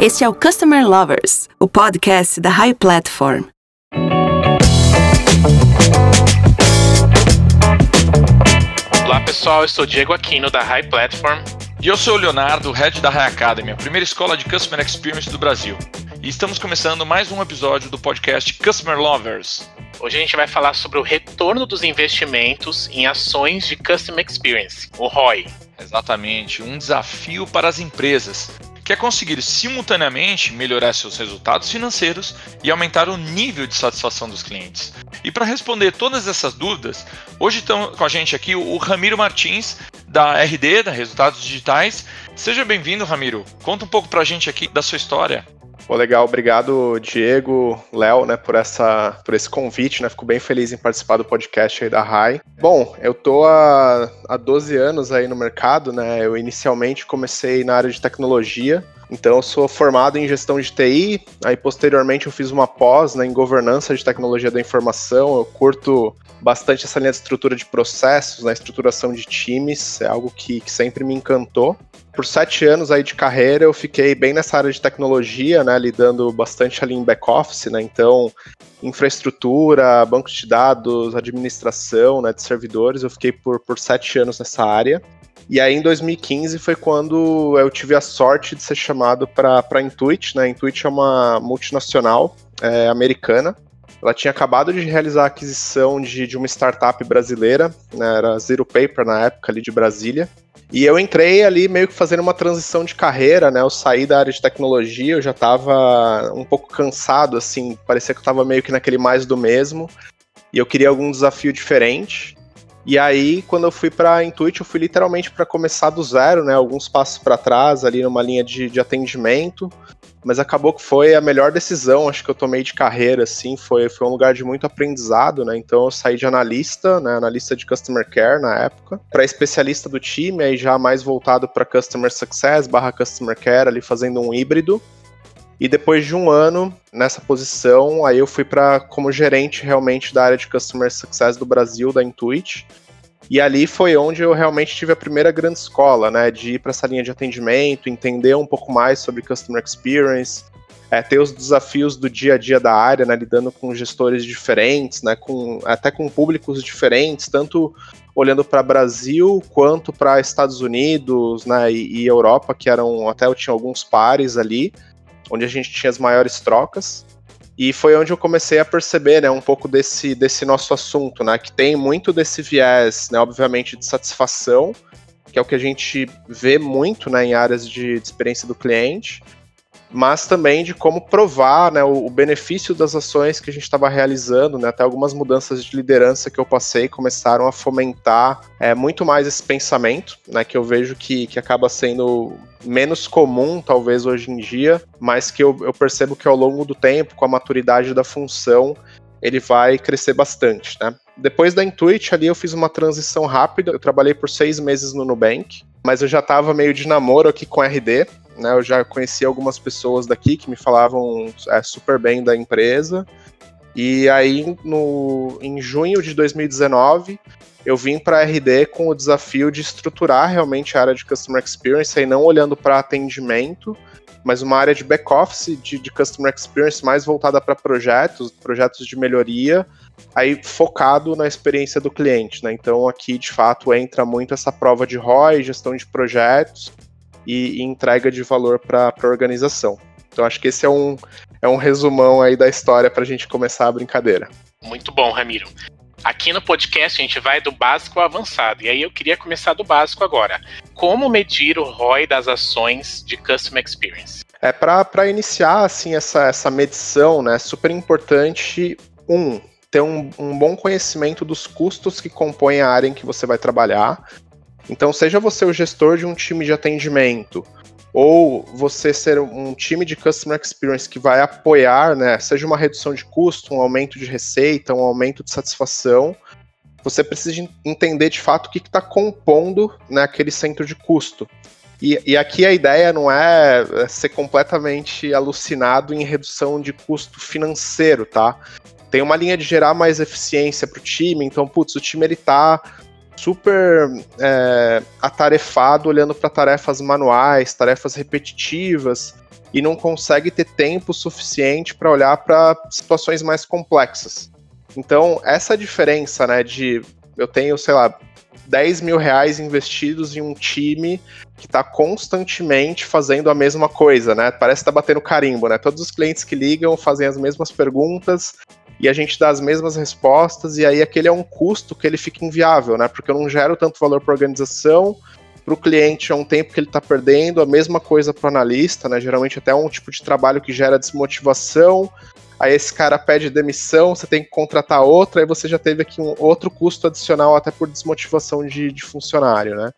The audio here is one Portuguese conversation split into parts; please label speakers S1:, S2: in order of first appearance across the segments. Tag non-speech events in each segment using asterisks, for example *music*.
S1: Este é o Customer Lovers, o podcast da High Platform.
S2: Olá pessoal, eu sou Diego Aquino da High Platform.
S3: E eu sou o Leonardo, head da High Academy, a primeira escola de Customer Experience do Brasil. E estamos começando mais um episódio do podcast Customer Lovers.
S2: Hoje a gente vai falar sobre o retorno dos investimentos em ações de Customer Experience, o ROI.
S3: Exatamente, um desafio para as empresas, que é conseguir simultaneamente melhorar seus resultados financeiros e aumentar o nível de satisfação dos clientes. E para responder todas essas dúvidas, hoje estão com a gente aqui o Ramiro Martins, da RD, da Resultados Digitais. Seja bem-vindo, Ramiro. Conta um pouco para a gente aqui da sua história.
S4: Pô, legal, obrigado Diego, Léo, né, por essa, por esse convite, né? Fico bem feliz em participar do podcast aí da RAI. Bom, eu tô há, há 12 anos aí no mercado, né? Eu inicialmente comecei na área de tecnologia, então eu sou formado em gestão de TI, aí posteriormente eu fiz uma pós né, em governança de tecnologia da informação. Eu curto bastante essa linha de estrutura de processos, na né, estruturação de times, é algo que, que sempre me encantou por sete anos aí de carreira, eu fiquei bem nessa área de tecnologia, né, lidando bastante ali em back-office, né, então infraestrutura, banco de dados, administração, né, de servidores, eu fiquei por, por sete anos nessa área. E aí em 2015 foi quando eu tive a sorte de ser chamado para a Intuit, né, Intuit é uma multinacional é, americana, ela tinha acabado de realizar a aquisição de, de uma startup brasileira, né, era Zero Paper na época ali de Brasília, e eu entrei ali meio que fazendo uma transição de carreira, né? Eu saí da área de tecnologia, eu já estava um pouco cansado, assim, parecia que eu estava meio que naquele mais do mesmo. E eu queria algum desafio diferente. E aí, quando eu fui para Intuit, eu fui literalmente para começar do zero, né? Alguns passos para trás, ali numa linha de, de atendimento mas acabou que foi a melhor decisão, acho que eu tomei de carreira, assim, foi, foi um lugar de muito aprendizado, né, então eu saí de analista, né, analista de Customer Care na época, para especialista do time, aí já mais voltado para Customer Success barra Customer Care, ali fazendo um híbrido, e depois de um ano nessa posição, aí eu fui para como gerente realmente da área de Customer Success do Brasil, da Intuit, e ali foi onde eu realmente tive a primeira grande escola, né? De ir para essa linha de atendimento, entender um pouco mais sobre customer experience, é, ter os desafios do dia a dia da área, né? Lidando com gestores diferentes, né? Com, até com públicos diferentes, tanto olhando para Brasil quanto para Estados Unidos, né? E, e Europa, que eram até eu tinha alguns pares ali, onde a gente tinha as maiores trocas. E foi onde eu comecei a perceber, né, um pouco desse, desse nosso assunto, né, que tem muito desse viés, né, obviamente, de satisfação, que é o que a gente vê muito, né, em áreas de, de experiência do cliente, mas também de como provar né, o, o benefício das ações que a gente estava realizando, né, até algumas mudanças de liderança que eu passei começaram a fomentar é, muito mais esse pensamento, né, que eu vejo que, que acaba sendo menos comum, talvez, hoje em dia, mas que eu, eu percebo que ao longo do tempo, com a maturidade da função, ele vai crescer bastante, né? Depois da Intuit, ali eu fiz uma transição rápida. Eu trabalhei por seis meses no Nubank, mas eu já estava meio de namoro aqui com RD, né? Eu já conheci algumas pessoas daqui que me falavam é, super bem da empresa. E aí, no, em junho de 2019, eu vim para a RD com o desafio de estruturar realmente a área de Customer Experience e não olhando para atendimento, mas uma área de back-office de, de Customer Experience mais voltada para projetos, projetos de melhoria, aí focado na experiência do cliente. Né? Então, aqui, de fato, entra muito essa prova de ROI, gestão de projetos, e, e entrega de valor para a organização. Então acho que esse é um, é um resumão aí da história para a gente começar a brincadeira.
S2: Muito bom, Ramiro. Aqui no podcast a gente vai do básico ao avançado. E aí eu queria começar do básico agora. Como medir o ROI das ações de Customer Experience?
S4: É para iniciar assim essa, essa medição, né? Super importante um ter um, um bom conhecimento dos custos que compõem a área em que você vai trabalhar. Então, seja você o gestor de um time de atendimento, ou você ser um time de customer experience que vai apoiar, né, seja uma redução de custo, um aumento de receita, um aumento de satisfação, você precisa entender de fato o que está compondo né, aquele centro de custo. E, e, aqui a ideia não é, é ser completamente alucinado em redução de custo financeiro, tá? Tem uma linha de gerar mais eficiência para o time, então, putz, o time ele tá super é, atarefado olhando para tarefas manuais, tarefas repetitivas e não consegue ter tempo suficiente para olhar para situações mais complexas. Então, essa diferença, né, de eu tenho, sei lá, 10 mil reais investidos em um time que está constantemente fazendo a mesma coisa, né? Parece estar tá batendo carimbo, né? Todos os clientes que ligam fazem as mesmas perguntas e a gente dá as mesmas respostas, e aí aquele é um custo que ele fica inviável, né? Porque eu não gero tanto valor para a organização, para o cliente é um tempo que ele está perdendo, a mesma coisa para o analista, né? Geralmente até um tipo de trabalho que gera desmotivação. Aí esse cara pede demissão, você tem que contratar outro, aí você já teve aqui um outro custo adicional até por desmotivação de, de funcionário, né?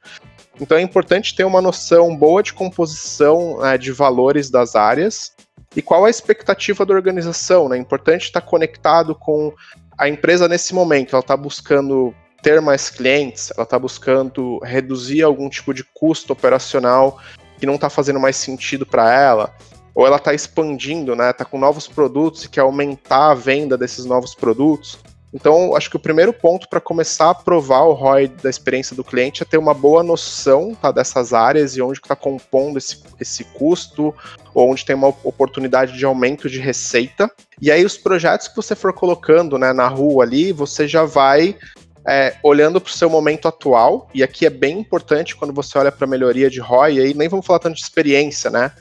S4: Então é importante ter uma noção boa de composição né, de valores das áreas e qual a expectativa da organização. Né? É importante estar conectado com a empresa nesse momento. Ela está buscando ter mais clientes, ela está buscando reduzir algum tipo de custo operacional que não está fazendo mais sentido para ela, ou ela está expandindo, né? Está com novos produtos e quer aumentar a venda desses novos produtos. Então, acho que o primeiro ponto para começar a provar o ROI da experiência do cliente é ter uma boa noção tá, dessas áreas e onde está compondo esse, esse custo, ou onde tem uma oportunidade de aumento de receita. E aí, os projetos que você for colocando né, na rua ali, você já vai é, olhando para o seu momento atual, e aqui é bem importante quando você olha para a melhoria de ROI, aí nem vamos falar tanto de experiência, né?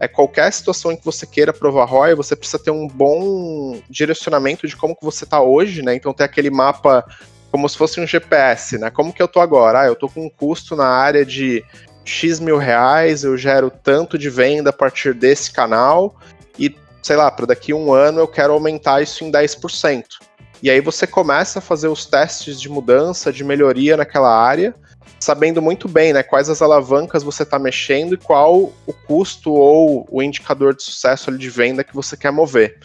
S4: é qualquer situação em que você queira provar ROI, você precisa ter um bom direcionamento de como que você está hoje, né? Então ter aquele mapa como se fosse um GPS, né? Como que eu tô agora? Ah, eu tô com um custo na área de X mil reais, eu gero tanto de venda a partir desse canal e, sei lá, para daqui a um ano eu quero aumentar isso em 10%. E aí você começa a fazer os testes de mudança, de melhoria naquela área, sabendo muito bem né, quais as alavancas você está mexendo e qual o custo ou o indicador de sucesso de venda que você quer mover.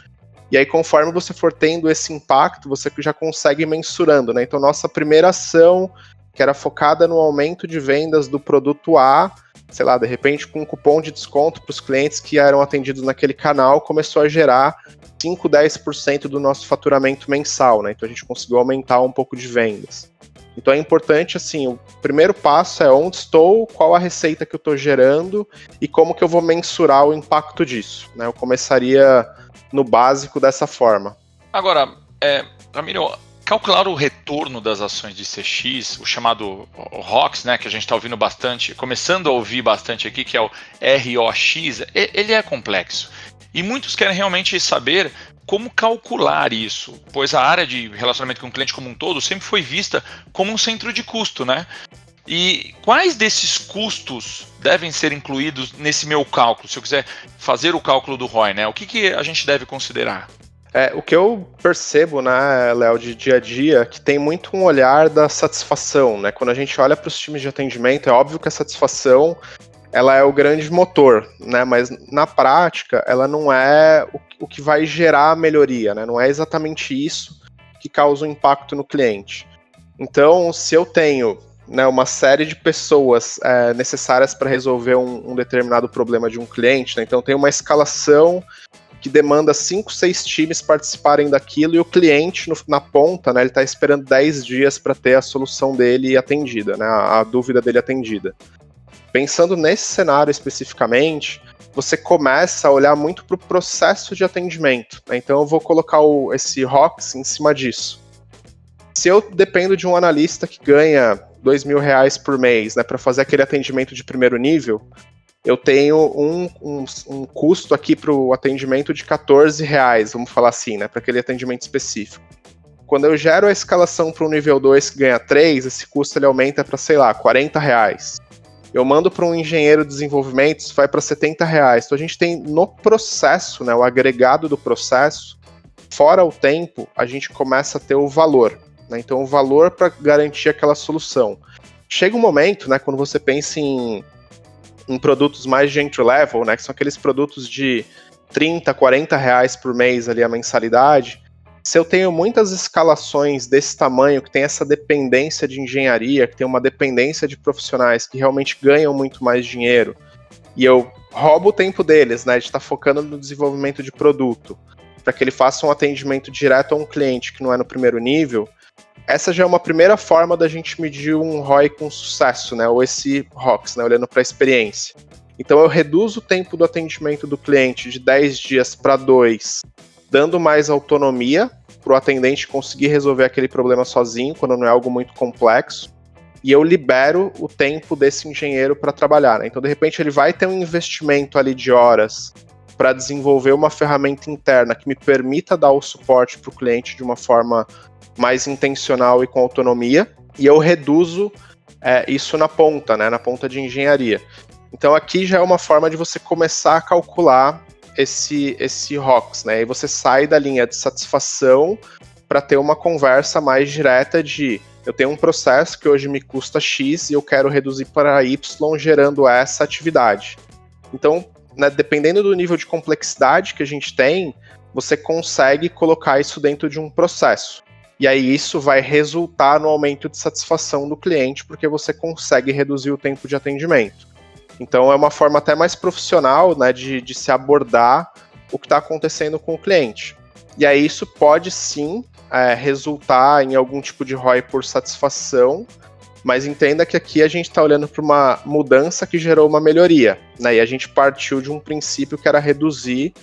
S4: E aí, conforme você for tendo esse impacto, você já consegue mensurando, né? Então, nossa primeira ação, que era focada no aumento de vendas do produto A, sei lá, de repente, com um cupom de desconto para os clientes que eram atendidos naquele canal, começou a gerar 5, 10% do nosso faturamento mensal, né? Então, a gente conseguiu aumentar um pouco de vendas. Então é importante, assim, o primeiro passo é onde estou, qual a receita que eu estou gerando e como que eu vou mensurar o impacto disso. Né? Eu começaria no básico dessa forma.
S3: Agora, é, Ramiro, calcular o retorno das ações de CX, o chamado ROX, né, que a gente está ouvindo bastante, começando a ouvir bastante aqui, que é o ROX, ele é complexo. E muitos querem realmente saber como calcular isso, pois a área de relacionamento com o cliente como um todo sempre foi vista como um centro de custo, né? E quais desses custos devem ser incluídos nesse meu cálculo, se eu quiser fazer o cálculo do ROI, né? O que, que a gente deve considerar?
S4: É, o que eu percebo, né, Léo, de dia a dia, que tem muito um olhar da satisfação, né? Quando a gente olha para os times de atendimento, é óbvio que a satisfação ela é o grande motor, né? Mas na prática, ela não é o, o que vai gerar a melhoria, né? Não é exatamente isso que causa o um impacto no cliente. Então, se eu tenho né, uma série de pessoas é, necessárias para resolver um, um, determinado problema de um cliente, né? então tem uma escalação que demanda cinco, seis times participarem daquilo e o cliente no, na ponta, né, ele está esperando 10 dias para ter a solução dele atendida, né, a, a dúvida dele atendida. Pensando nesse cenário especificamente, você começa a olhar muito para o processo de atendimento. Né? Então eu vou colocar o, esse ROX em cima disso. Se eu dependo de um analista que ganha dois mil reais por mês né, para fazer aquele atendimento de primeiro nível, eu tenho um, um, um custo aqui para o atendimento de 14 reais, vamos falar assim, né, para aquele atendimento específico. Quando eu gero a escalação para o nível 2 que ganha 3, esse custo ele aumenta para, sei lá, 40 reais eu mando para um engenheiro de desenvolvimento, isso vai para 70 reais. Então a gente tem no processo, né, o agregado do processo, fora o tempo, a gente começa a ter o valor. Né? Então o valor para garantir aquela solução. Chega um momento, né, quando você pensa em, em produtos mais de entry level, né, que são aqueles produtos de 30, 40 reais por mês ali a mensalidade, se eu tenho muitas escalações desse tamanho, que tem essa dependência de engenharia, que tem uma dependência de profissionais que realmente ganham muito mais dinheiro, e eu roubo o tempo deles, né, de estar tá focando no desenvolvimento de produto, para que ele faça um atendimento direto a um cliente que não é no primeiro nível, essa já é uma primeira forma da gente medir um ROI com sucesso, né? Ou esse ROX, né? Olhando para a experiência. Então eu reduzo o tempo do atendimento do cliente de 10 dias para 2, dando mais autonomia para o atendente conseguir resolver aquele problema sozinho, quando não é algo muito complexo. E eu libero o tempo desse engenheiro para trabalhar. Né? Então, de repente, ele vai ter um investimento ali de horas para desenvolver uma ferramenta interna que me permita dar o suporte para o cliente de uma forma mais intencional e com autonomia. E eu reduzo é, isso na ponta, né, na ponta de engenharia. Então aqui já é uma forma de você começar a calcular esse esse ROX, né? E você sai da linha de satisfação para ter uma conversa mais direta de eu tenho um processo que hoje me custa X e eu quero reduzir para Y gerando essa atividade. Então, né, dependendo do nível de complexidade que a gente tem, você consegue colocar isso dentro de um processo. E aí isso vai resultar no aumento de satisfação do cliente, porque você consegue reduzir o tempo de atendimento. Então é uma forma até mais profissional né, de, de se abordar o que está acontecendo com o cliente. E aí isso pode sim é, resultar em algum tipo de ROI por satisfação, mas entenda que aqui a gente está olhando para uma mudança que gerou uma melhoria. Né, e a gente partiu de um princípio que era reduzir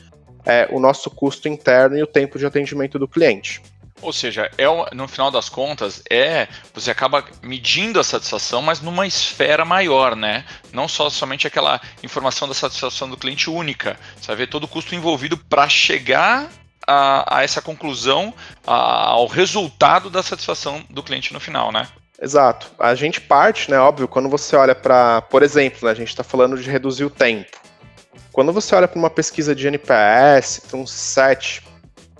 S4: é, o nosso custo interno e o tempo de atendimento do cliente.
S3: Ou seja, é no final das contas, é você acaba medindo a satisfação, mas numa esfera maior, né? Não só somente aquela informação da satisfação do cliente única. Você vai ver todo o custo envolvido para chegar a, a, essa conclusão, a, ao resultado da satisfação do cliente no final, né?
S4: Exato. A gente parte, né? Óbvio, quando você olha para, por exemplo, né, a gente está falando de reduzir o tempo. Quando você olha para uma pesquisa de NPS, para um set,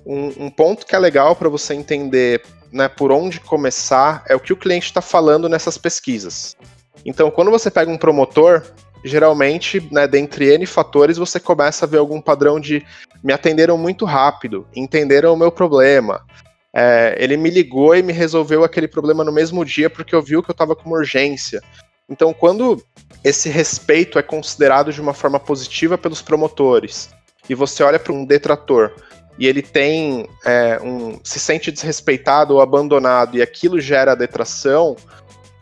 S4: um, um ponto que é legal para você entender né, por onde começar é o que o cliente está falando nessas pesquisas. Então, quando você pega um promotor, geralmente, né, dentre N fatores, você começa a ver algum padrão de me atenderam muito rápido, entenderam o meu problema. É, ele me ligou e me resolveu aquele problema no mesmo dia porque eu viu que eu estava com uma urgência. Então, quando esse respeito é considerado de uma forma positiva pelos promotores e você olha para um detrator e ele tem é, um se sente desrespeitado ou abandonado e aquilo gera detração,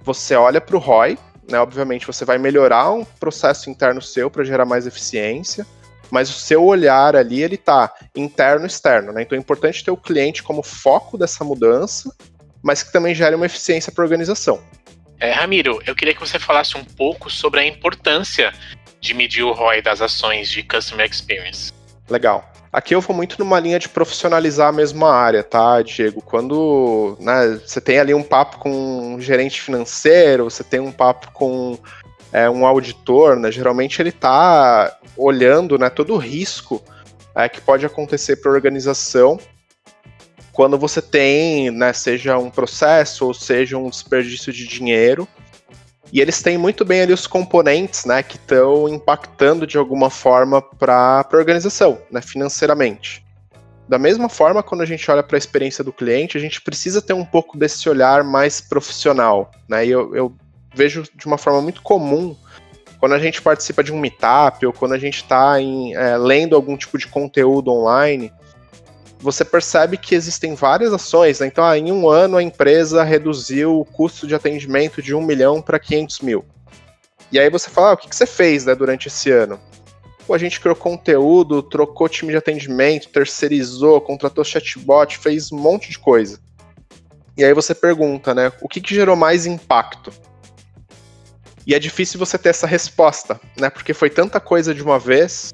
S4: você olha para o ROI, né? Obviamente você vai melhorar um processo interno seu para gerar mais eficiência, mas o seu olhar ali ele tá interno e externo, né? Então é importante ter o cliente como foco dessa mudança, mas que também gere uma eficiência para a organização.
S2: É, Ramiro, eu queria que você falasse um pouco sobre a importância de medir o ROI das ações de Customer Experience.
S4: Legal. Aqui eu vou muito numa linha de profissionalizar a mesma área, tá, Diego? Quando né, você tem ali um papo com um gerente financeiro, você tem um papo com é, um auditor, né, geralmente ele está olhando né, todo o risco é, que pode acontecer para a organização quando você tem, né, seja um processo ou seja um desperdício de dinheiro e eles têm muito bem ali os componentes, né, que estão impactando de alguma forma para a organização, né, financeiramente. Da mesma forma, quando a gente olha para a experiência do cliente, a gente precisa ter um pouco desse olhar mais profissional, né? E eu, eu vejo de uma forma muito comum quando a gente participa de um meetup ou quando a gente está é, lendo algum tipo de conteúdo online, você percebe que existem várias ações. Né? Então, ah, em um ano a empresa reduziu o custo de atendimento de 1 milhão para 500 mil. E aí você fala, ah, o que, que você fez né, durante esse ano? Pô, a gente criou conteúdo, trocou time de atendimento, terceirizou, contratou chatbot, fez um monte de coisa. E aí você pergunta, né, o que, que gerou mais impacto? E é difícil você ter essa resposta, né? Porque foi tanta coisa de uma vez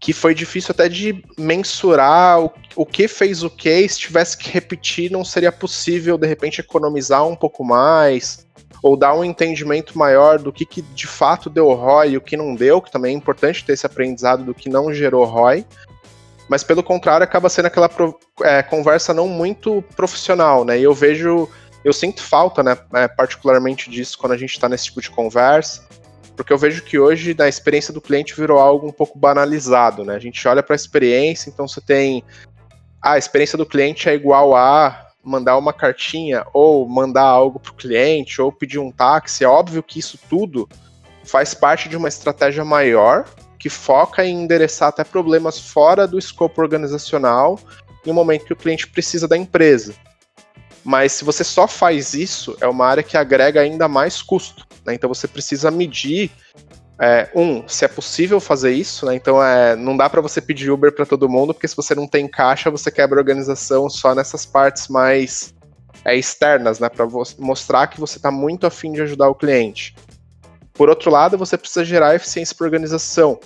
S4: que foi difícil até de mensurar o, o que fez o que, se tivesse que repetir, não seria possível de repente economizar um pouco mais, ou dar um entendimento maior do que, que de fato deu ROI e o que não deu, que também é importante ter esse aprendizado do que não gerou ROI. Mas pelo contrário, acaba sendo aquela é, conversa não muito profissional, né? E eu vejo, eu sinto falta, né, é, particularmente disso quando a gente está nesse tipo de conversa porque eu vejo que hoje na experiência do cliente virou algo um pouco banalizado, né? A gente olha para a experiência, então você tem ah, a experiência do cliente é igual a mandar uma cartinha ou mandar algo para o cliente ou pedir um táxi. É óbvio que isso tudo faz parte de uma estratégia maior que foca em endereçar até problemas fora do escopo organizacional em um momento que o cliente precisa da empresa. Mas se você só faz isso, é uma área que agrega ainda mais custo. Né? Então você precisa medir é, um, se é possível fazer isso, né? Então é, não dá para você pedir Uber para todo mundo, porque se você não tem caixa, você quebra a organização só nessas partes mais é, externas, né? Para mostrar que você está muito afim de ajudar o cliente. Por outro lado, você precisa gerar eficiência para organização.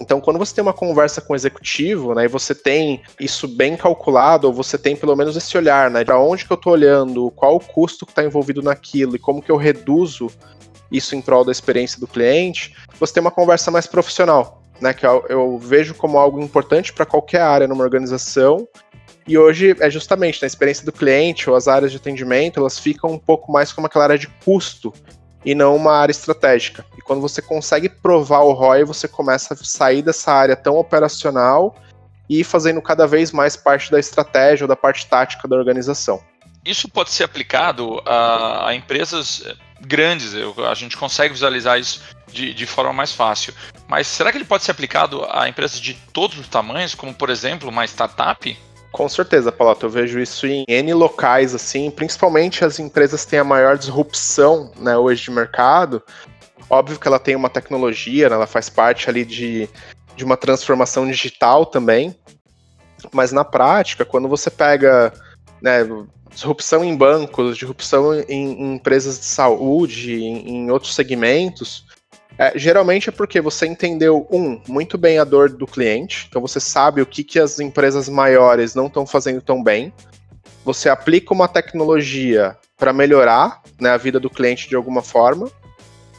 S4: Então, quando você tem uma conversa com o executivo, né, e você tem isso bem calculado, ou você tem pelo menos esse olhar, né, para onde que eu estou olhando, qual o custo que está envolvido naquilo e como que eu reduzo isso em prol da experiência do cliente, você tem uma conversa mais profissional, né, que eu, eu vejo como algo importante para qualquer área numa organização. E hoje é justamente na experiência do cliente ou as áreas de atendimento, elas ficam um pouco mais como aquela área de custo e não uma área estratégica. E quando você consegue provar o ROI, você começa a sair dessa área tão operacional e fazendo cada vez mais parte da estratégia ou da parte tática da organização.
S3: Isso pode ser aplicado a, a empresas grandes, eu, a gente consegue visualizar isso de, de, forma mais fácil. Mas será que ele pode ser aplicado a empresas de todos os tamanhos, como por exemplo uma startup?
S4: Com certeza, Paulo, eu vejo isso em N locais, assim, principalmente as empresas têm a maior disrupção né, hoje de mercado. Óbvio que ela tem uma tecnologia, né, ela faz parte ali de, de uma transformação digital também, mas na prática, quando você pega né, disrupção em bancos, disrupção em, em empresas de saúde, em, em outros segmentos, é, geralmente é porque você entendeu, um, muito bem a dor do cliente, então você sabe o que, que as empresas maiores não estão fazendo tão bem. Você aplica uma tecnologia para melhorar né, a vida do cliente de alguma forma,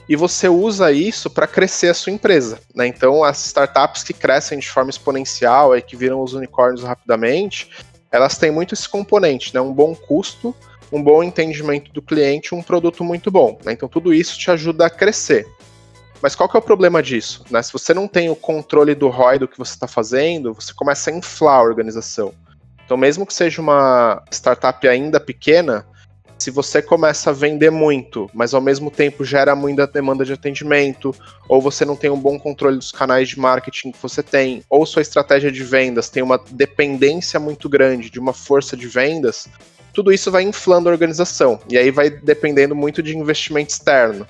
S4: e você usa isso para crescer a sua empresa. Né? Então, as startups que crescem de forma exponencial e que viram os unicórnios rapidamente, elas têm muito esse componente, né? um bom custo, um bom entendimento do cliente, um produto muito bom. Né? Então, tudo isso te ajuda a crescer. Mas qual que é o problema disso? Né? Se você não tem o controle do ROI do que você está fazendo, você começa a inflar a organização. Então, mesmo que seja uma startup ainda pequena, se você começa a vender muito, mas ao mesmo tempo gera muita demanda de atendimento, ou você não tem um bom controle dos canais de marketing que você tem, ou sua estratégia de vendas tem uma dependência muito grande de uma força de vendas, tudo isso vai inflando a organização. E aí vai dependendo muito de investimento externo.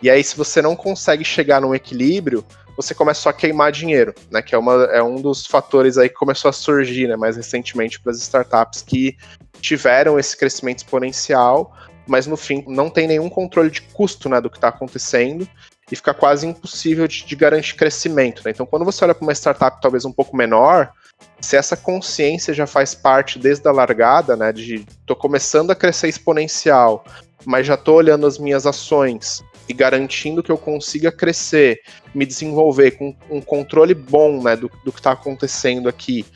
S4: E aí, se você não consegue chegar num equilíbrio, você começa a queimar dinheiro, né? Que é, uma, é um dos fatores aí que começou a surgir, né, mais recentemente para as startups que tiveram esse crescimento exponencial, mas no fim não tem nenhum controle de custo né, do que está acontecendo e fica quase impossível de, de garantir crescimento. Né? Então, quando você olha para uma startup talvez um pouco menor, se essa consciência já faz parte desde a largada, né, de tô começando a crescer exponencial, mas já tô olhando as minhas ações e garantindo que eu consiga crescer, me desenvolver com um controle bom né, do, do que está acontecendo aqui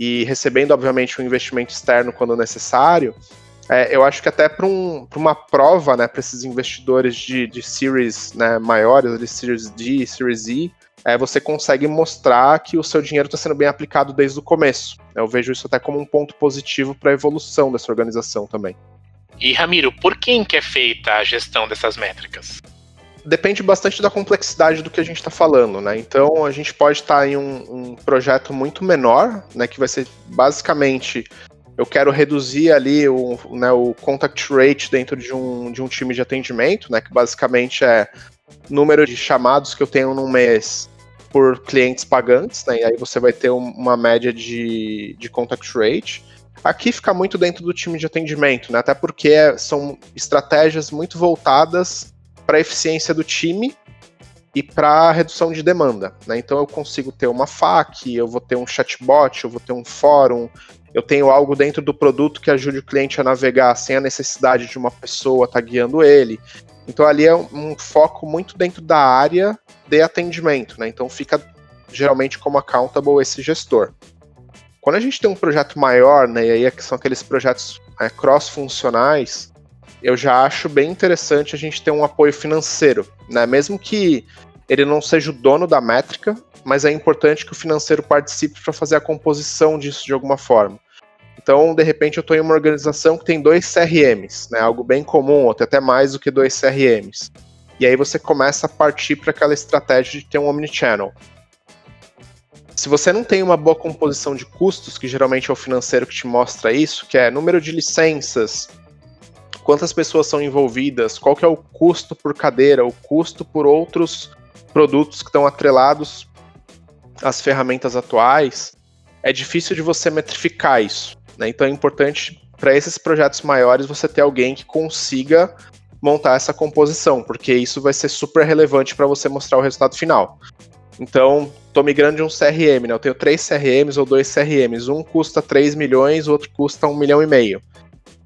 S4: e recebendo, obviamente, um investimento externo quando necessário, é, eu acho que até para um, uma prova né, para esses investidores de, de series né, maiores, de Series D, Series E, é, você consegue mostrar que o seu dinheiro está sendo bem aplicado desde o começo. Eu vejo isso até como um ponto positivo para a evolução dessa organização também.
S2: E Ramiro, por quem que é feita a gestão dessas métricas?
S4: Depende bastante da complexidade do que a gente está falando, né? Então a gente pode estar tá em um, um, projeto muito menor, né? Que vai ser basicamente eu quero reduzir ali o, né, o contact rate dentro de um, de um time de atendimento, né? Que basicamente é número de chamados que eu tenho num mês por clientes pagantes, né? E aí você vai ter uma média de, de contact rate. Aqui fica muito dentro do time de atendimento, né? Até porque são estratégias muito voltadas para a eficiência do time e para a redução de demanda. Né? Então eu consigo ter uma FAQ, eu vou ter um chatbot, eu vou ter um fórum, eu tenho algo dentro do produto que ajude o cliente a navegar sem a necessidade de uma pessoa estar tá guiando ele. Então ali é um foco muito dentro da área de atendimento, né? Então fica geralmente como accountable esse gestor. Quando a gente tem um projeto maior, né, e aí é são aqueles projetos é, cross-funcionais, eu já acho bem interessante a gente ter um apoio financeiro, né? Mesmo que ele não seja o dono da métrica, mas é importante que o financeiro participe para fazer a composição disso de alguma forma. Então, de repente, eu estou em uma organização que tem dois CRMs, né? Algo bem comum, ou até mais do que dois CRMs. E aí você começa a partir para aquela estratégia de ter um omnichannel. Se você não tem uma boa composição de custos, que geralmente é o financeiro que te mostra isso, que é número de licenças, quantas pessoas são envolvidas, qual que é o custo por cadeira, o custo por outros produtos que estão atrelados às ferramentas atuais, é difícil de você metrificar isso. Né? Então é importante para esses projetos maiores você ter alguém que consiga montar essa composição, porque isso vai ser super relevante para você mostrar o resultado final. Então, estou migrando de um CRM, né? Eu tenho três CRMs ou dois CRMs. Um custa 3 milhões, o outro custa 1 milhão e meio.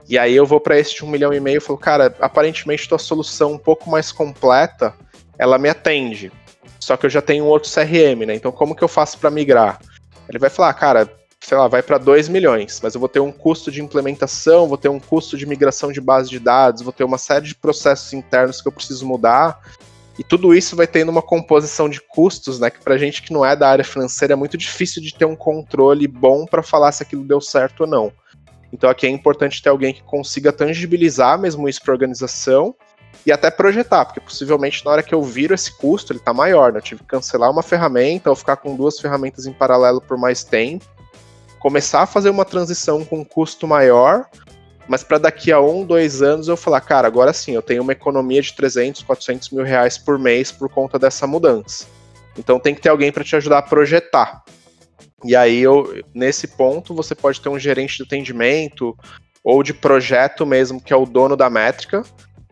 S4: E aí eu vou para esse de 1 milhão e meio e falo, cara, aparentemente tua solução um pouco mais completa, ela me atende. Só que eu já tenho um outro CRM, né? Então como que eu faço para migrar? Ele vai falar, cara, sei lá, vai para 2 milhões, mas eu vou ter um custo de implementação, vou ter um custo de migração de base de dados, vou ter uma série de processos internos que eu preciso mudar. E tudo isso vai tendo uma composição de custos, né? Que pra gente que não é da área financeira é muito difícil de ter um controle bom para falar se aquilo deu certo ou não. Então aqui é importante ter alguém que consiga tangibilizar mesmo isso para organização e até projetar, porque possivelmente na hora que eu viro esse custo, ele está maior, né? Eu tive que cancelar uma ferramenta ou ficar com duas ferramentas em paralelo por mais tempo começar a fazer uma transição com um custo maior, mas para daqui a um, dois anos eu falar, cara, agora sim, eu tenho uma economia de 300, 400 mil reais por mês por conta dessa mudança. Então tem que ter alguém para te ajudar a projetar. E aí, eu, nesse ponto, você pode ter um gerente de atendimento ou de projeto mesmo, que é o dono da métrica,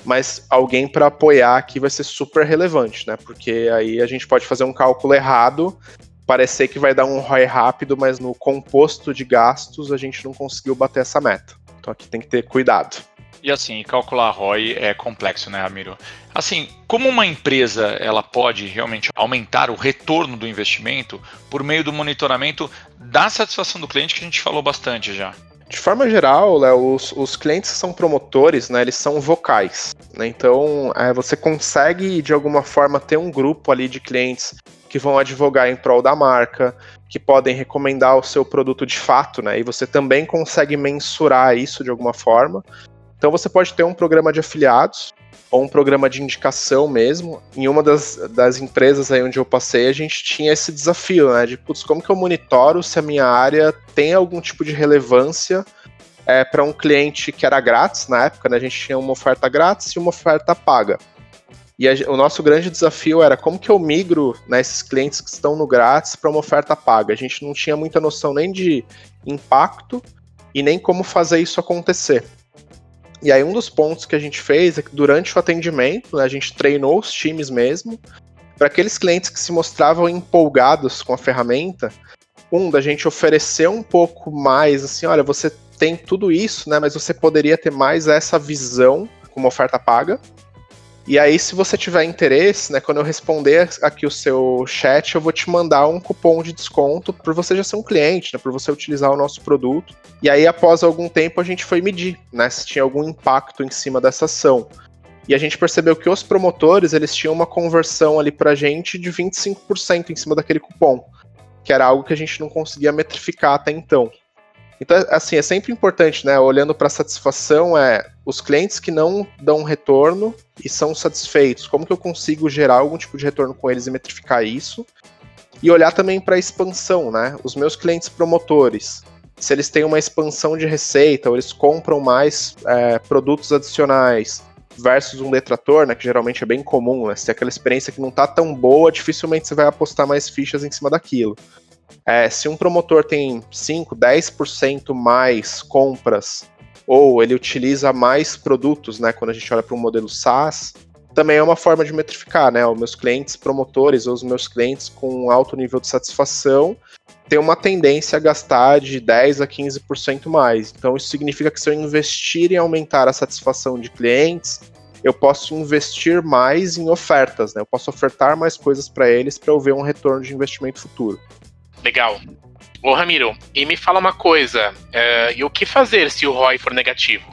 S4: mas alguém para apoiar aqui vai ser super relevante, né? Porque aí a gente pode fazer um cálculo errado parecer que vai dar um ROI rápido, mas no composto de gastos a gente não conseguiu bater essa meta. Então aqui tem que ter cuidado.
S3: E assim, calcular ROI é complexo, né, Ramiro? Assim, como uma empresa ela pode realmente aumentar o retorno do investimento por meio do monitoramento da satisfação do cliente que a gente falou bastante já?
S4: De forma geral, Léo, os, os, clientes que são promotores, né, eles são vocais. Né? Então, é, você consegue, de alguma forma, ter um grupo ali de clientes que vão advogar em prol da marca, que podem recomendar o seu produto de fato, né? E você também consegue mensurar isso de alguma forma. Então você pode ter um programa de afiliados ou um programa de indicação mesmo. Em uma das, das empresas aí onde eu passei, a gente tinha esse desafio, né? De, putz, como que eu monitoro se a minha área tem algum tipo de relevância é, para um cliente que era grátis na época, né? A gente tinha uma oferta grátis e uma oferta paga. E a, o nosso grande desafio era como que eu migro né, esses clientes que estão no grátis para uma oferta paga. A gente não tinha muita noção nem de impacto e nem como fazer isso acontecer. E aí um dos pontos que a gente fez é que durante o atendimento, né, a gente treinou os times mesmo, para aqueles clientes que se mostravam empolgados com a ferramenta, um, da gente oferecer um pouco mais, assim, olha, você tem tudo isso, né, mas você poderia ter mais essa visão com uma oferta paga, e aí, se você tiver interesse, né, quando eu responder aqui o seu chat, eu vou te mandar um cupom de desconto por você já ser um cliente, né, por você utilizar o nosso produto. E aí, após algum tempo, a gente foi medir, né, se tinha algum impacto em cima dessa ação. E a gente percebeu que os promotores, eles tinham uma conversão ali pra gente de 25% em cima daquele cupom, que era algo que a gente não conseguia metrificar até então. Então, assim, é sempre importante, né? Olhando para a satisfação, é os clientes que não dão retorno e são satisfeitos, como que eu consigo gerar algum tipo de retorno com eles e metrificar isso? E olhar também para a expansão, né? Os meus clientes promotores, se eles têm uma expansão de receita, ou eles compram mais é, produtos adicionais, versus um detrator, né, que geralmente é bem comum, né, se tem aquela experiência que não está tão boa, dificilmente você vai apostar mais fichas em cima daquilo. É, se um promotor tem 5, 10% mais compras, ou ele utiliza mais produtos, né, quando a gente olha para um modelo SaaS, também é uma forma de metrificar, né? Os meus clientes promotores ou os meus clientes com alto nível de satisfação têm uma tendência a gastar de 10 a 15% mais. Então, isso significa que se eu investir em aumentar a satisfação de clientes, eu posso investir mais em ofertas, né? Eu posso ofertar mais coisas para eles para eu ver um retorno de investimento futuro.
S2: Legal. Ô Ramiro, e me fala uma coisa, é, e o que fazer se o ROI for negativo?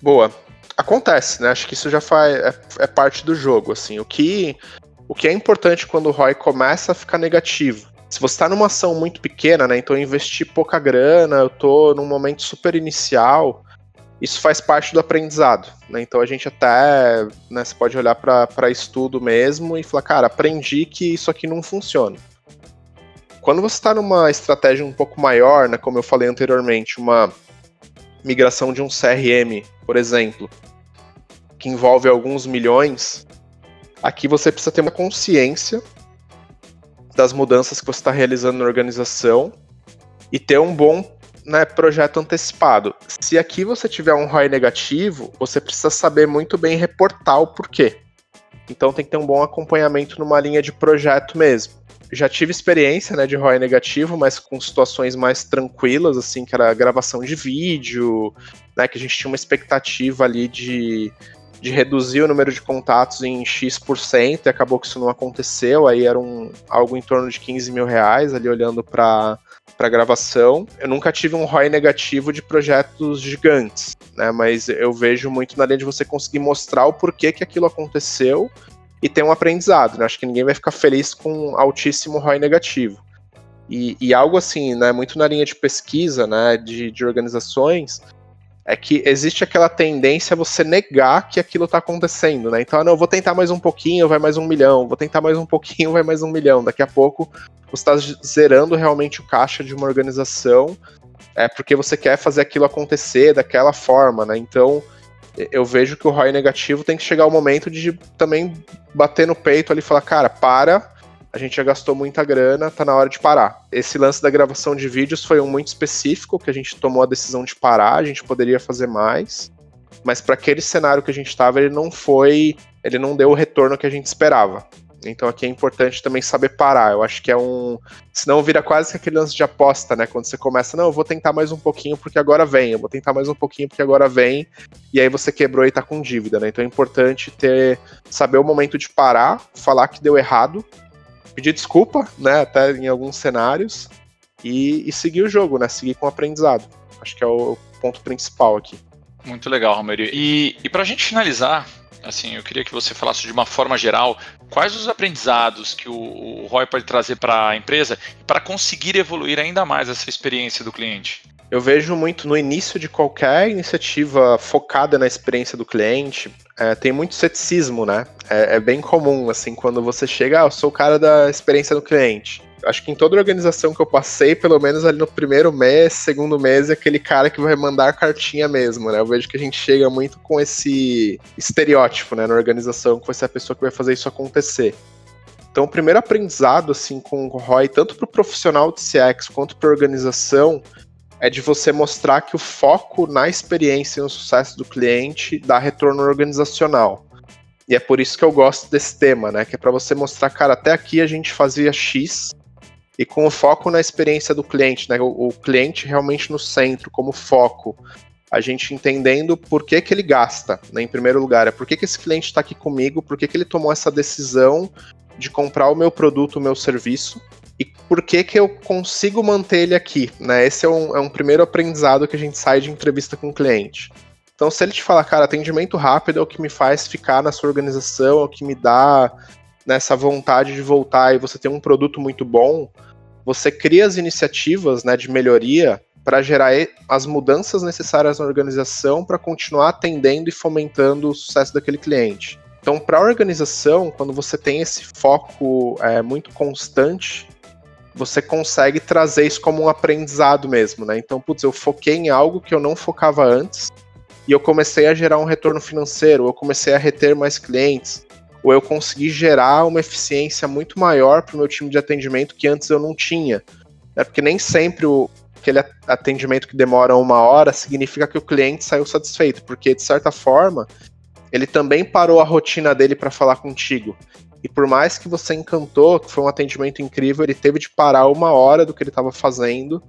S4: Boa. Acontece, né? Acho que isso já faz, é, é parte do jogo, assim. O que, o que é importante quando o ROI começa a ficar negativo? Se você está numa ação muito pequena, né? Então eu investi pouca grana, eu estou num momento super inicial, isso faz parte do aprendizado. Né? Então a gente até né, você pode olhar para estudo mesmo e falar, cara, aprendi que isso aqui não funciona Quando você está numa estratégia um pouco maior, né, como eu falei anteriormente, uma migração de um CRM, por exemplo, que envolve alguns milhões, aqui você precisa ter uma consciência das mudanças que você está realizando na organização e ter um bom né, projeto antecipado. Se aqui você tiver um ROI negativo, você precisa saber muito bem reportar o porquê. Então tem que ter um bom acompanhamento numa linha de projeto mesmo. Já tive experiência né, de ROI negativo, mas com situações mais tranquilas, assim, que era gravação de vídeo, né, que a gente tinha uma expectativa ali de, de reduzir o número de contatos em X% e acabou que isso não aconteceu, aí era um, algo em torno de 15 mil reais, ali olhando para para gravação. Eu nunca tive um ROI negativo de projetos gigantes, né? Mas eu vejo muito na linha de você conseguir mostrar o porquê que aquilo aconteceu e ter um aprendizado. Né? Acho que ninguém vai ficar feliz com altíssimo ROI negativo. E, e, algo assim, né, muito na linha de pesquisa, né, de, de organizações, é que existe aquela tendência a você negar que aquilo está acontecendo, né? Então, ah, não, vou tentar mais um pouquinho, vai mais um milhão, vou tentar mais um pouquinho, *laughs* vai mais um milhão. Daqui a pouco você está zerando realmente o caixa de uma organização, é porque você quer fazer aquilo acontecer daquela forma, né? Então eu vejo que o ROI negativo tem que chegar o momento de também bater no peito ali e falar, cara, para, a gente já gastou muita grana, tá na hora de parar. Esse lance da gravação de vídeos foi um muito específico, que a gente tomou a decisão de parar, a gente poderia fazer mais, mas para aquele cenário que a gente estava, ele não foi, ele não deu o retorno que a gente esperava. Então aqui é importante também saber parar. Eu acho que é um. Senão vira quase aquele lance de aposta, né? Quando você começa, não, eu vou tentar mais um pouquinho porque agora vem, eu vou tentar mais um pouquinho porque agora vem, e aí você quebrou e tá com dívida, né? Então é importante ter saber o momento de parar, falar que deu errado, pedir desculpa, né? Até em alguns cenários, e, e seguir o jogo, né? Seguir com o aprendizado. Acho que é o ponto principal aqui.
S3: Muito legal, Romero. E, e para a gente finalizar, assim, eu queria que você falasse de uma forma geral quais os aprendizados que o, o pode trazer para a empresa para conseguir evoluir ainda mais essa experiência do cliente.
S4: Eu vejo muito no início de qualquer iniciativa focada na experiência do cliente, é, tem muito ceticismo, né? É, é, bem comum, assim, quando você chega, ah, eu sou o cara da experiência do cliente acho que em toda organização que eu passei, pelo menos ali no primeiro mês, segundo mês, é aquele cara que vai mandar cartinha mesmo, né? Eu vejo que a gente chega muito com esse estereótipo, né, na organização, que vai ser a pessoa que vai fazer isso acontecer. Então, o primeiro aprendizado, assim, com o ROI, tanto para o profissional de CX quanto para a organização, é de você mostrar que o foco na experiência e no sucesso do cliente dá retorno organizacional. E é por isso que eu gosto desse tema, né? Que é para você mostrar, cara, até aqui a gente fazia X, e com o foco na experiência do cliente, né? O, o, cliente realmente no centro, como foco. A gente entendendo por que, que ele gasta, né? Em primeiro lugar, é por que, que esse cliente está aqui comigo, por que, que ele tomou essa decisão de comprar o meu produto, o meu serviço, e por que, que eu consigo manter ele aqui, né? Esse é um, é um primeiro aprendizado que a gente sai de entrevista com o cliente. Então, se ele te falar, cara, atendimento rápido é o que me faz ficar na sua organização, é o que me dá nessa vontade de voltar e você ter um produto muito bom, você cria as iniciativas né, de melhoria para gerar as mudanças necessárias na organização para continuar atendendo e fomentando o sucesso daquele cliente. Então, para a organização, quando você tem esse foco é, muito constante, você consegue trazer isso como um aprendizado mesmo, né? Então, putz, eu foquei em algo que eu não focava antes e eu comecei a gerar um retorno financeiro, eu comecei a reter mais clientes, ou eu consegui gerar uma eficiência muito maior para o meu time de atendimento que antes eu não tinha. É porque nem sempre o, aquele atendimento que demora uma hora significa que o cliente saiu satisfeito, porque de certa forma ele também parou a rotina dele para falar contigo. E por mais que você encantou, que foi um atendimento incrível, ele teve de parar uma hora do que ele estava fazendo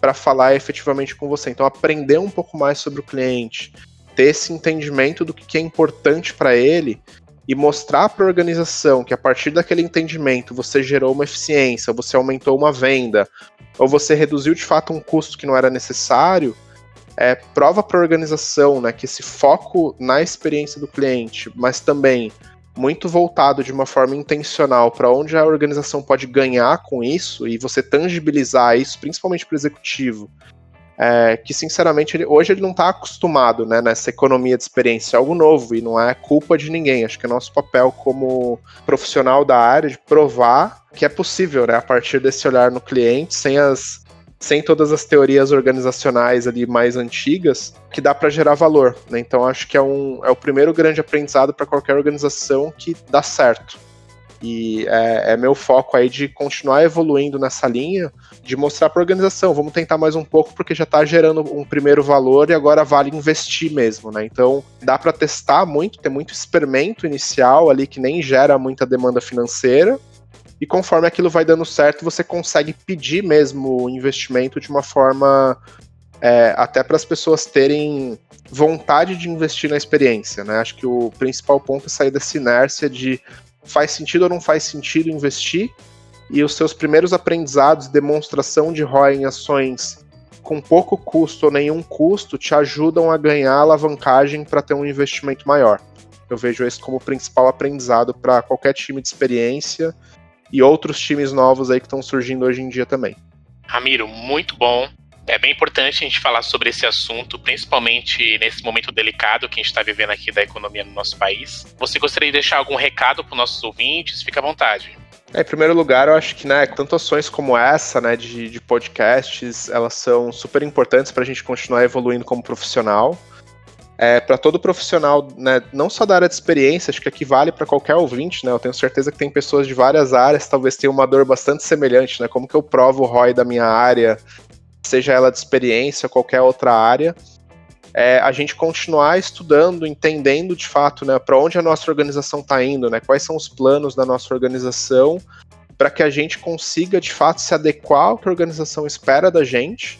S4: para falar efetivamente com você. Então, aprender um pouco mais sobre o cliente, ter esse entendimento do que é importante para ele e mostrar para a organização que a partir daquele entendimento você gerou uma eficiência, você aumentou uma venda, ou você reduziu de fato um custo que não era necessário, é, prova para a organização né, que esse foco na experiência do cliente, mas também muito voltado de uma forma intencional para onde a organização pode ganhar com isso e você tangibilizar isso, principalmente para o executivo, é, que sinceramente ele, hoje ele não está acostumado né, nessa economia de experiência, é algo novo e não é culpa de ninguém. Acho que é nosso papel como profissional da área de provar que é possível, né, a partir desse olhar no cliente, sem as sem todas as teorias organizacionais ali mais antigas, que dá para gerar valor. Né? Então acho que é, um, é o primeiro grande aprendizado para qualquer organização que dá certo. E é, é, meu foco aí de continuar evoluindo nessa linha, de mostrar para a organização, vamos tentar mais um pouco porque já está gerando um primeiro valor e agora vale investir mesmo, né? Então dá para testar muito, ter muito experimento inicial ali que nem gera muita demanda financeira. E conforme aquilo vai dando certo, você consegue pedir mesmo o investimento de uma forma é, até para as pessoas terem vontade de investir na experiência, né? Acho que o principal ponto é sair dessa inércia de faz sentido ou não faz sentido investir, e os seus primeiros aprendizados, demonstração de ROI em ações com pouco custo ou nenhum custo, te ajudam a ganhar alavancagem para ter um investimento maior. Eu vejo esse como o principal aprendizado para qualquer time de experiência e outros times novos aí que estão surgindo hoje em dia também.
S2: Ramiro, muito bom. É bem importante a gente falar sobre esse assunto, principalmente nesse momento delicado que a gente está vivendo aqui da economia no nosso país. Você gostaria de deixar algum recado para os nossos ouvintes? Fica à vontade.
S4: É, em primeiro lugar, eu acho que, né, tanto ações como essa, né, de, de podcasts, elas são super importantes para a gente continuar evoluindo como profissional. É, para todo profissional, né, não só da área de experiência, acho que aqui vale para qualquer ouvinte, né? Eu tenho certeza que tem pessoas de várias áreas, talvez tenham uma dor bastante semelhante, né? Como que eu provo o ROI da minha área, seja ela de experiência qualquer outra área, é, a gente continuar estudando, entendendo de fato né, para onde a nossa organização está indo, né, quais são os planos da nossa organização, para que a gente consiga de fato se adequar ao que a organização espera da gente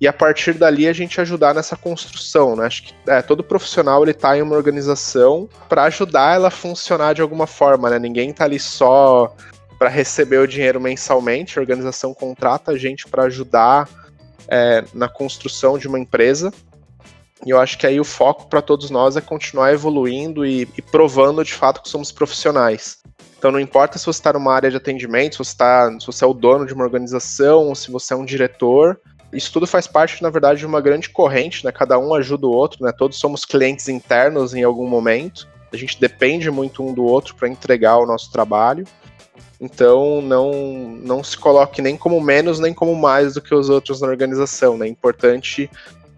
S4: e a partir dali a gente ajudar nessa construção. Né? Acho que é, todo profissional ele está em uma organização para ajudar ela a funcionar de alguma forma. Né? Ninguém está ali só para receber o dinheiro mensalmente, a organização contrata a gente para ajudar é, na construção de uma empresa. E eu acho que aí o foco para todos nós é continuar evoluindo e, e, provando de fato que somos profissionais. Então não importa se você está numa área de atendimento, se você, tá, se você é o dono de uma organização, ou se você é um diretor, isso tudo faz parte, na verdade, de uma grande corrente, né? Cada um ajuda o outro, né? Todos somos clientes internos em algum momento. A gente depende muito um do outro para entregar o nosso trabalho. Então não, não se coloque nem como menos nem como mais do que os outros na organização. Né? É importante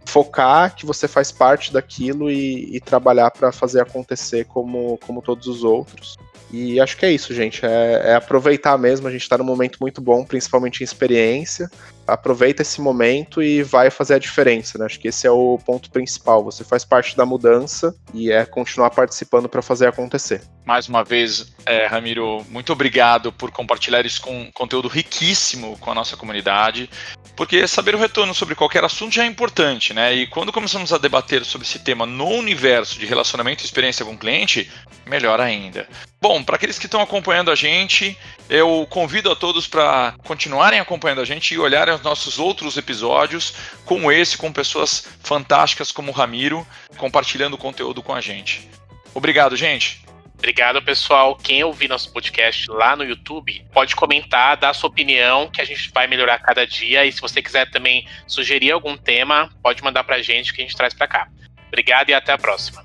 S4: focar que você faz parte daquilo e, e trabalhar para fazer acontecer como, como todos os outros. E acho que é isso, gente. É, é aproveitar mesmo. A gente está num momento muito bom, principalmente em experiência. Aproveita esse momento e vai fazer a diferença. Né? Acho que esse é o ponto principal. Você faz parte da mudança e é continuar participando para fazer acontecer.
S3: Mais uma vez, é, Ramiro, muito obrigado por compartilhar isso com conteúdo riquíssimo com a nossa comunidade. Porque saber o retorno sobre qualquer assunto já é importante, né? E quando começamos a debater sobre esse tema no universo de relacionamento e experiência com o cliente, melhor ainda. Bom, para aqueles que estão acompanhando a gente, eu convido a todos para continuarem acompanhando a gente e olharem os nossos outros episódios, como esse, com pessoas fantásticas como o Ramiro, compartilhando conteúdo com a gente. Obrigado, gente.
S2: Obrigado, pessoal. Quem ouvir nosso podcast lá no YouTube, pode comentar, dar sua opinião, que a gente vai melhorar cada dia. E se você quiser também sugerir algum tema, pode mandar pra gente que a gente traz pra cá. Obrigado e até a próxima.